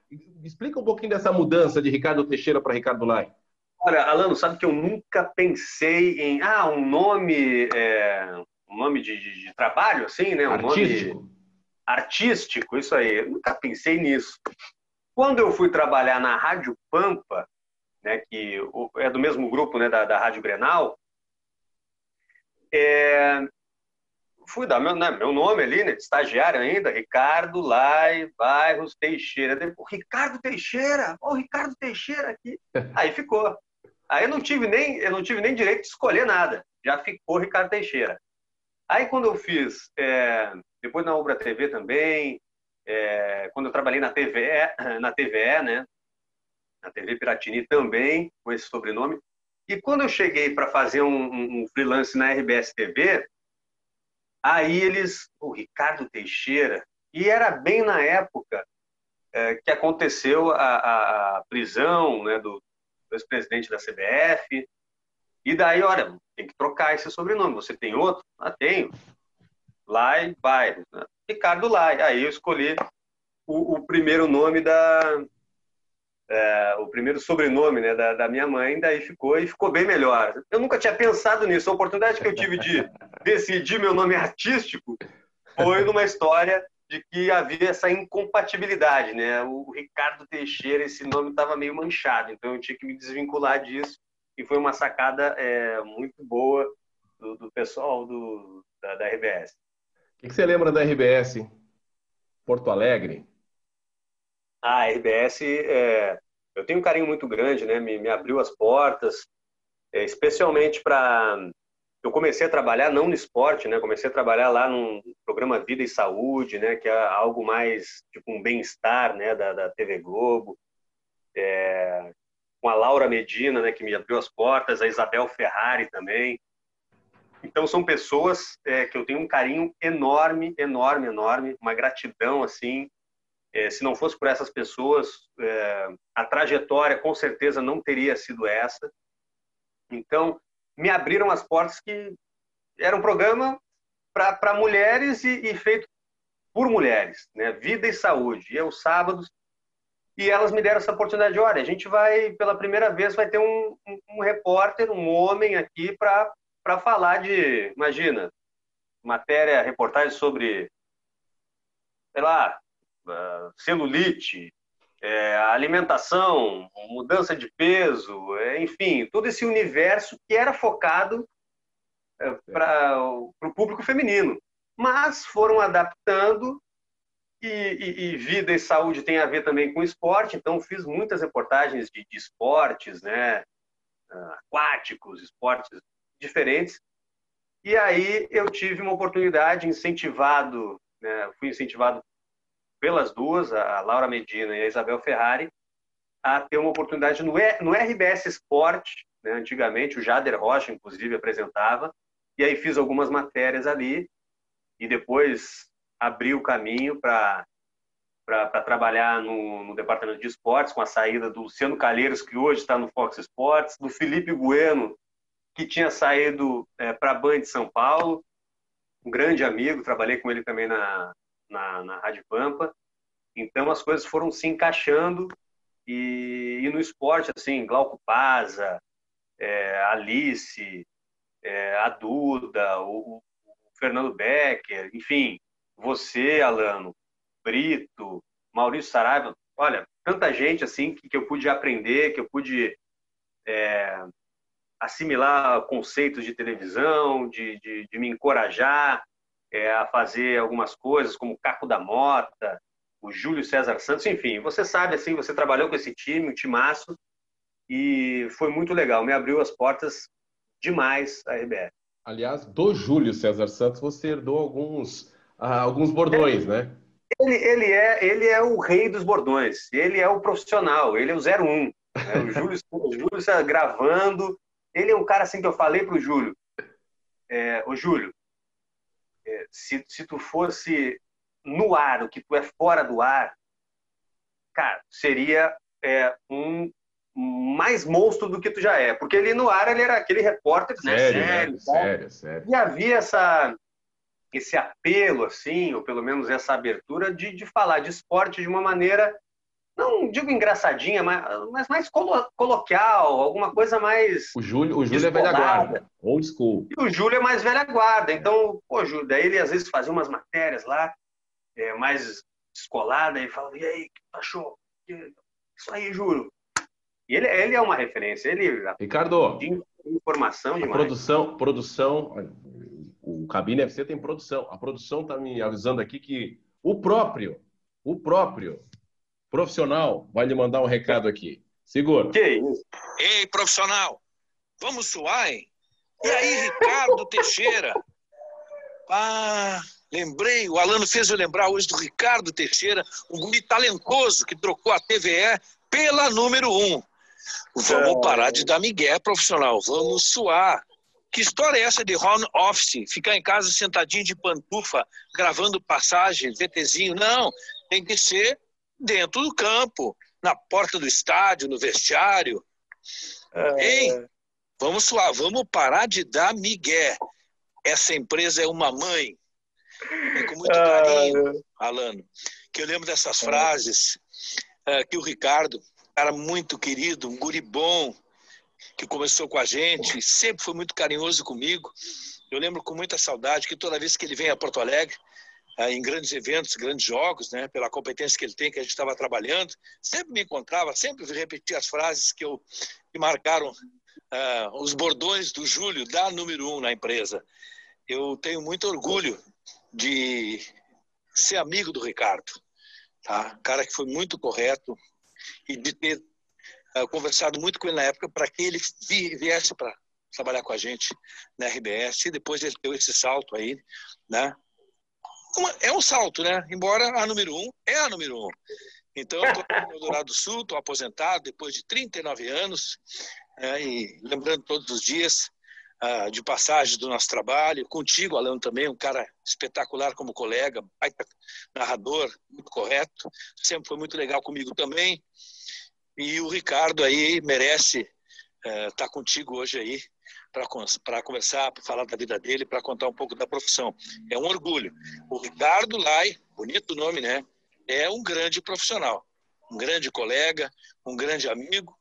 Explica um pouquinho dessa mudança de Ricardo Teixeira para Ricardo Lai. Olha, Alano, sabe que eu nunca pensei em ah, um nome, é, um nome de, de, de, trabalho, assim, né? Um artístico. nome artístico, isso aí. Eu nunca pensei nisso. Quando eu fui trabalhar na Rádio Pampa, né, que é do mesmo grupo né, da, da Rádio Grenal, é, fui dar meu, né, meu nome ali, né, de estagiário ainda, Ricardo Lai Bairros Teixeira. Depois, Ricardo Teixeira, o oh, Ricardo Teixeira aqui. Aí ficou. Aí eu não tive nem, eu não tive nem direito de escolher nada. Já ficou Ricardo Teixeira. Aí quando eu fiz, é, depois na Obra TV também, é, quando eu trabalhei na TVE, na TVE, né? Na TV Piratini também, com esse sobrenome. E quando eu cheguei para fazer um, um, freelance na RBS TV, aí eles, o Ricardo Teixeira, e era bem na época é, que aconteceu a, a, prisão né, do, ex-presidente da CBF. E daí, olha, tem que trocar esse sobrenome. Você tem outro? Ah, tenho. Lai Bairros. Né? Ricardo Lai. Aí eu escolhi o, o primeiro nome da. É, o primeiro sobrenome né, da, da, minha mãe, daí ficou e ficou bem melhor. Eu nunca tinha pensado nisso. A oportunidade que eu tive de decidir meu nome artístico foi numa história de que havia essa incompatibilidade, né? O Ricardo Teixeira, esse nome estava meio manchado, então eu tinha que me desvincular disso e foi uma sacada é, muito boa do, do pessoal do, da, da RBS. O que, que, você lembra da RBS Porto Alegre? A RBS, é, eu tenho um carinho muito grande, né? Me, me abriu as portas, é, especialmente para eu comecei a trabalhar não no esporte, né? Comecei a trabalhar lá num programa Vida e Saúde, né? Que é algo mais tipo um bem-estar, né? Da, da TV Globo, é... com a Laura Medina, né? Que me abriu as portas, a Isabel Ferrari também. Então são pessoas é, que eu tenho um carinho enorme, enorme, enorme, uma gratidão assim. É, se não fosse por essas pessoas, é, a trajetória com certeza não teria sido essa. Então me abriram as portas que era um programa para mulheres e, e, feito por mulheres, né? Vida e saúde. E aos sábados e elas me deram essa oportunidade. Olha, a gente vai pela primeira vez vai ter um, um, um repórter, um homem aqui para falar de, imagina, matéria, reportagem sobre, sei lá, celulite, é, alimentação, mudança de peso, é, enfim, todo esse universo que era focado é, para o público feminino. Mas foram adaptando e, e, e, vida e saúde tem a ver também com esporte, então fiz muitas reportagens de, de esportes, né, aquáticos, esportes diferentes. E aí eu tive uma oportunidade, incentivado, né, fui incentivado pelas duas, a Laura Medina e a Isabel Ferrari, a ter uma oportunidade no, no RBS Sport, né, antigamente, o Jader Rocha, inclusive, apresentava, e aí fiz algumas matérias ali, e depois abri o caminho para para trabalhar no, no, departamento de esportes, com a saída do Luciano Calheiros, que hoje está no Fox Sports, do Felipe Bueno, que tinha saído é, para a Band de São Paulo, um grande amigo, trabalhei com ele também na, na, na Rádio Pampa. Então as coisas foram se encaixando e, e no esporte, assim, Glauco Paza, é, Alice, é, a Duda, o, o, Fernando Becker, enfim, você, Alano, Brito, Maurício Saraiva, olha, tanta gente assim que, que eu pude aprender, que eu pude é, assimilar conceitos de televisão, de, de, de me encorajar é, a fazer algumas coisas, como o Caco da Mota, o Júlio César Santos, enfim, você sabe, assim, você trabalhou com esse time, um timaço, e foi muito legal, me abriu as portas demais a RBS. Aliás, do Júlio César Santos, você herdou alguns, ah, alguns bordões, né? Ele, ele, é, ele é o rei dos bordões, ele é o profissional, ele é o 01. Né? O Júlio, o Júlio está gravando, ele é um cara assim que eu falei para o Júlio, é, o Júlio, é, se, se tu fosse no ar, o que tu é fora do ar, cara, seria é, um mais monstro do que tu já é. Porque ele no ar ele era aquele repórter né, sério, né? sério, né? sério, sério. E havia essa, esse apelo, assim, ou pelo menos essa abertura de, de falar de esporte de uma maneira, não digo engraçadinha, mas, mas mais colo coloquial, alguma coisa mais. O Júlio, o Júlio é velha guarda, old school. E o Júlio é mais velha guarda. Então, pô, Júlio, daí ele às vezes fazia umas matérias lá, é, mais descolada, e falava, e aí, o que tu achou? Isso aí, Júlio. E ele, ele é uma referência. Ele, Ricardo, de informação demais. Produção, produção, o Cabine FC tem produção. A produção está me avisando aqui que o próprio, o próprio profissional vai lhe mandar um recado aqui. Segura. Que isso? Ei, profissional, vamos suar, hein? E aí, Ricardo Teixeira? Ah, lembrei, o Alano fez eu lembrar hoje do Ricardo Teixeira, um guri talentoso que trocou a TVE pela número um. Vamos parar de dar migué, profissional. Vamos suar. Que história é essa de home office? Ficar em casa sentadinho de pantufa, gravando passagem, VTzinho? Não, tem que ser dentro do campo, na porta do estádio, no vestiário. É... Hein? Vamos suar, vamos parar de dar migué. Essa empresa é uma mãe. É com muito carinho, Alano, que eu lembro dessas é. frases uh, que o Ricardo cara muito querido, um guri bom, que começou com a gente, sempre foi muito carinhoso comigo. Eu lembro com muita saudade que toda vez que ele vem a Porto Alegre, eh, em grandes eventos, grandes jogos, né, pela competência que ele tem, que a gente estava trabalhando, sempre me encontrava, sempre repetia as frases que, eu, que marcaram uh, os bordões do Júlio, da número um na empresa. Eu tenho muito orgulho de ser amigo do Ricardo, tá? Cara que foi muito correto, e de ter uh, conversado muito com ele na época para que ele viesse para trabalhar com a gente na RBS e depois ele deu esse salto aí, né? É um salto, né? Embora a número um é a número um. Então, eu estou no Dourado do Sul, estou aposentado depois de 39 anos, é, e lembrando todos os dias uh, de passagem do nosso trabalho, contigo, Alan, também, um cara espetacular como colega, baita narrador, muito correto, sempre foi muito legal comigo também. E o Ricardo aí merece estar uh, tá contigo hoje aí para conversar, para falar da vida dele, para contar um pouco da profissão. É um orgulho. O Ricardo Lai, bonito nome, né? É um grande profissional, um grande colega, um grande amigo.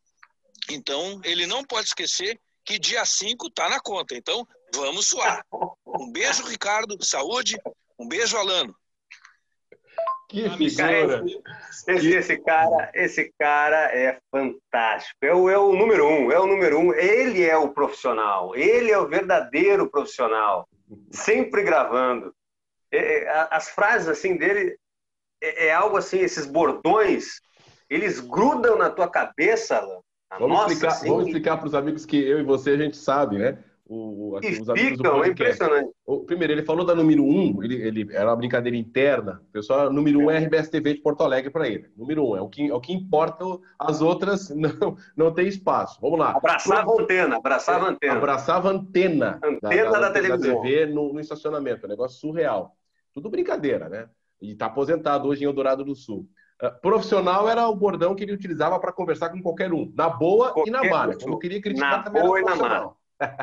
Então, ele não pode esquecer que dia 5 está na conta. Então, vamos suar. Um beijo, Ricardo. Saúde. Um beijo, Alano. Que figura. Esse, esse, cara, esse cara é fantástico. É o, é o número um, é o número um. Ele é o profissional. Ele é o verdadeiro profissional. Sempre gravando. É, é as frases assim dele é, é, algo assim, esses bordões, eles grudam na tua cabeça, Alan. Vamos Nossa, explicar, vamos explicar para os amigos que eu e você a gente sabe, né? O, aqui, os amigos ficam, do é impressionante. O, primeiro, ele falou da número 1, um, ele, ele, era uma brincadeira interna. O pessoal, número 1 um é RBS TV de Porto Alegre para ele. Número 1, um, é, o que, é o que importa, as outras não, não tem espaço. Vamos lá. Abraçava a antena, abraçava a antena. Abraçava a antena. Antena da, da, da, da televisão. TV no, no estacionamento, um negócio surreal. Tudo brincadeira, né? E está aposentado hoje em Eldorado do Sul. Uh, profissional era o bordão que ele utilizava para conversar com qualquer um, na boa qualquer e na má. Né? Quando eu queria criticar na também boa e na má.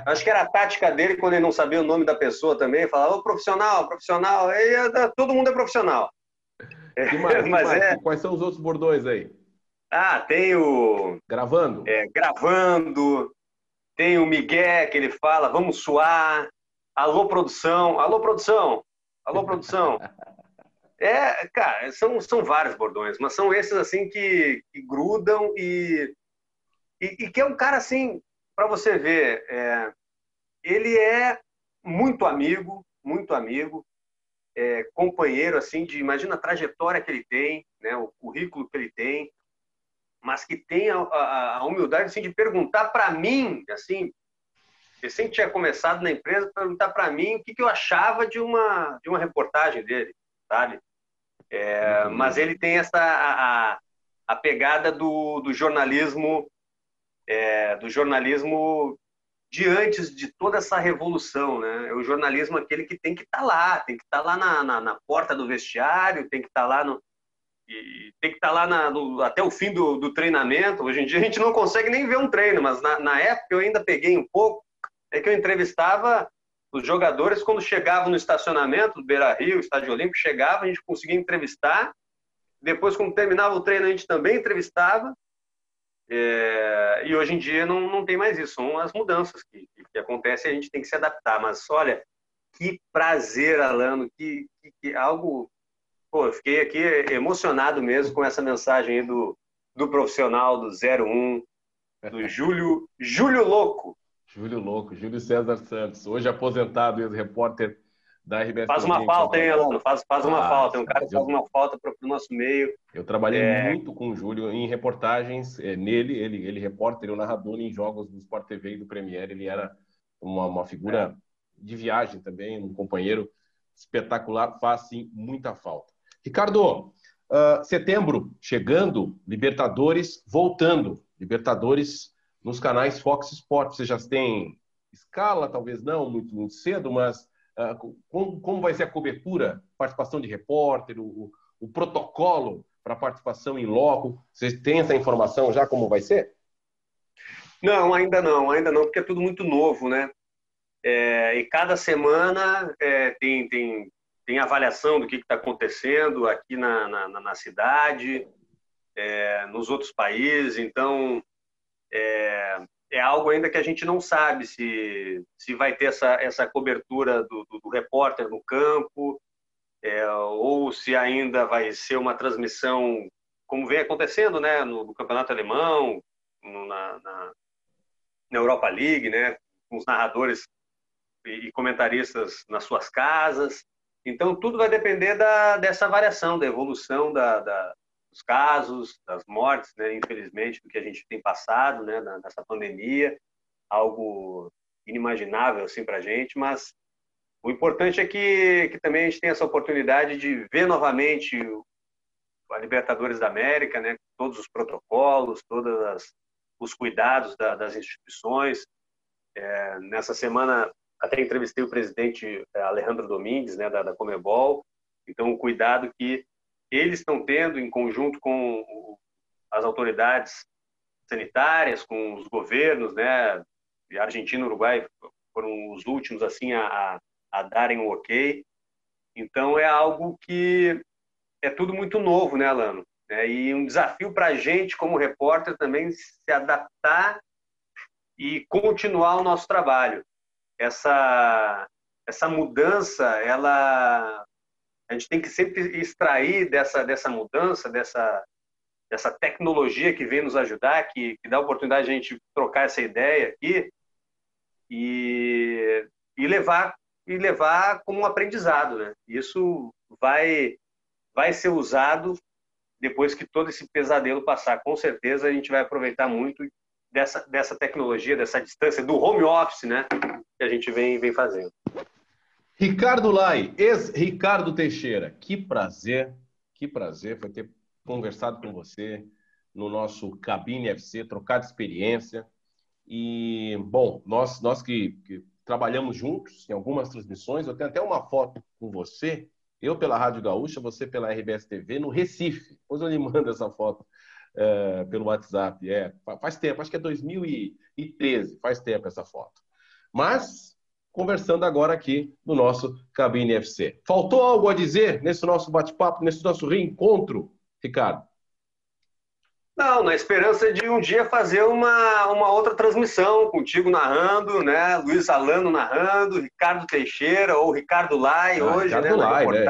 Acho que era a tática dele quando ele não sabia o nome da pessoa também, falava, ô profissional, profissional, aí todo mundo é profissional. Mais, Mas mais? É... Quais são os outros bordões aí? Ah, tem o. Gravando? É, gravando. Tem o Miguel que ele fala, vamos suar. Alô, produção. Alô, produção. Alô, produção. É, cara, são, são vários bordões, mas são esses assim que, que grudam e, e, e, que é um cara assim, para você ver, é, ele é muito amigo, muito amigo, é, companheiro assim de, imagina a trajetória que ele tem, né, o currículo que ele tem, mas que tem a, a, a humildade assim de perguntar para mim, assim, recém tinha começado na empresa, perguntar para mim o que, que eu achava de uma de uma reportagem dele, sabe? É, mas ele tem essa a, a pegada do, do jornalismo é, do jornalismo de antes de toda essa revolução, né? É o jornalismo aquele que tem que estar tá lá, tem que estar tá lá na, na, na, porta do vestiário, tem que estar tá lá no e tem que estar tá lá na, no, até o fim do, do, treinamento. Hoje em dia a gente não consegue nem ver um treino, mas na, na época eu ainda peguei um pouco, é que eu entrevistava os jogadores, quando chegavam no estacionamento do Beira Rio, Estádio Olímpico, chegava, a gente conseguia entrevistar. Depois, quando terminava o treino, a gente também entrevistava. É... e hoje em dia não, não tem mais isso. São as mudanças que, que acontecem e a gente tem que se adaptar. Mas olha, que prazer, Alano, que, que, que algo. Pô, eu fiquei aqui emocionado mesmo com essa mensagem aí do, do profissional do 01, do Júlio, Júlio Louco. Júlio Louco, Júlio César Santos, hoje aposentado, ex-repórter da RBS. Faz uma falta, hein, Alano? Faz, faz uma ah, falta. É um cara que faz uma falta para o nosso meio. Eu trabalhei é... muito com o Júlio em reportagens é, nele, ele, ele repórter, o narrador em jogos do Sport TV e do Premier. Ele era uma, uma figura é. de viagem também, um companheiro espetacular, faz sim muita falta. Ricardo, uh, setembro chegando, Libertadores voltando. Libertadores nos canais Fox Sports. Você já tem escala, talvez não, muito, muito cedo, mas como, como, vai ser a cobertura, participação de repórter, o, o protocolo para participação em loco? Você tem essa informação já como vai ser? Não, ainda não, ainda não, porque é tudo muito novo, né? É, e cada semana é, tem, tem, tem avaliação do que está acontecendo aqui na, na, na cidade, é, nos outros países. Então, é, algo ainda que a gente não sabe se, se vai ter essa, essa cobertura do, do, do repórter no campo, é, ou se ainda vai ser uma transmissão, como vem acontecendo né, no, no Campeonato Alemão, no, na, na, na, Europa League, né, com os narradores e, e comentaristas nas suas casas. Então, tudo vai depender da, dessa variação, da evolução da, da, dos casos, das mortes, né, infelizmente, do que a gente tem passado né, nessa pandemia, algo inimaginável assim, para a gente, mas o importante é que, que também a gente tem essa oportunidade de ver novamente a Libertadores da América, né, todos os protocolos, todos os cuidados da, das instituições. É, nessa semana até entrevistei o presidente é, Alejandro Domingues, né, da, da Comebol, então o cuidado que eles estão tendo, em conjunto com as autoridades sanitárias, com os governos, né? Argentina e Uruguai foram os últimos assim a, a darem o ok. Então é algo que é tudo muito novo, né, Alano? É, e um desafio para a gente, como repórter, também se adaptar e continuar o nosso trabalho. Essa, essa mudança, ela a gente tem que sempre extrair dessa, dessa mudança, dessa, dessa tecnologia que vem nos ajudar, que, que dá a oportunidade de a gente trocar essa ideia aqui e, e levar e levar como um aprendizado, né? Isso vai vai ser usado depois que todo esse pesadelo passar. Com certeza a gente vai aproveitar muito dessa dessa tecnologia, dessa distância do home office, né? que a gente vem, vem fazendo. Ricardo Lai, ex-Ricardo Teixeira, que prazer, que prazer foi ter conversado com você no nosso Cabine FC, trocado experiência. E, bom, nós, nós que, que trabalhamos juntos em algumas transmissões, eu tenho até uma foto com você, eu pela Rádio Gaúcha, você pela RBS TV, no Recife. Depois eu lhe mando essa foto é, pelo WhatsApp. É, faz tempo, acho que é 2013, faz tempo essa foto. Mas, conversando agora aqui no nosso Cabine FC. Faltou algo a dizer nesse nosso bate-papo, nesse nosso reencontro, Ricardo? Não, na esperança de um dia fazer uma, uma outra transmissão contigo narrando, né? Luiz Alano narrando, Ricardo Teixeira ou Ricardo Lai ah, hoje, Ricardo né? Lai, né?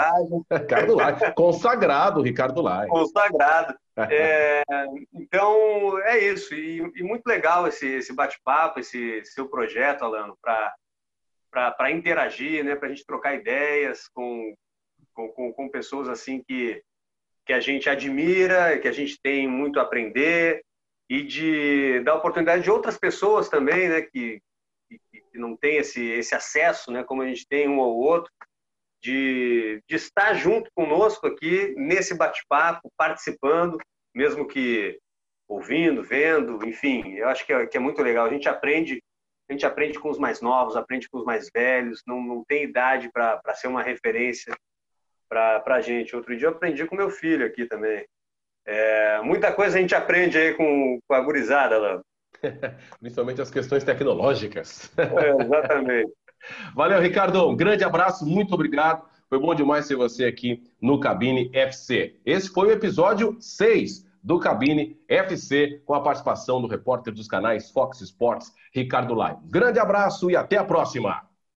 Ricardo Lai, consagrado, Ricardo Lai. Consagrado. É, então, é isso. E, e, muito legal esse, esse bate-papo, esse seu projeto, Alano, para interagir, né? Para a gente trocar ideias com, com, com pessoas assim que que a gente admira, que a gente tem muito a aprender e de dar oportunidade de outras pessoas também, né, que, que, que não tem esse, esse acesso, né, como a gente tem um ou outro, de, de estar junto conosco aqui nesse bate-papo, participando, mesmo que ouvindo, vendo, enfim, eu acho que é, que é muito legal. A gente aprende a gente aprende com os mais novos, aprende com os mais velhos, não, não tem idade para ser uma referência para a gente. Outro dia eu aprendi com meu filho aqui também. É, muita coisa a gente aprende aí com, com a gurizada lá. Principalmente as questões tecnológicas. É, exatamente. Valeu, Ricardo. Um grande abraço, muito obrigado. Foi bom demais ter você aqui no Cabine FC. Esse foi o episódio 6 do Cabine FC, com a participação do repórter dos canais Fox Sports, Ricardo Lai. Grande abraço e até a próxima!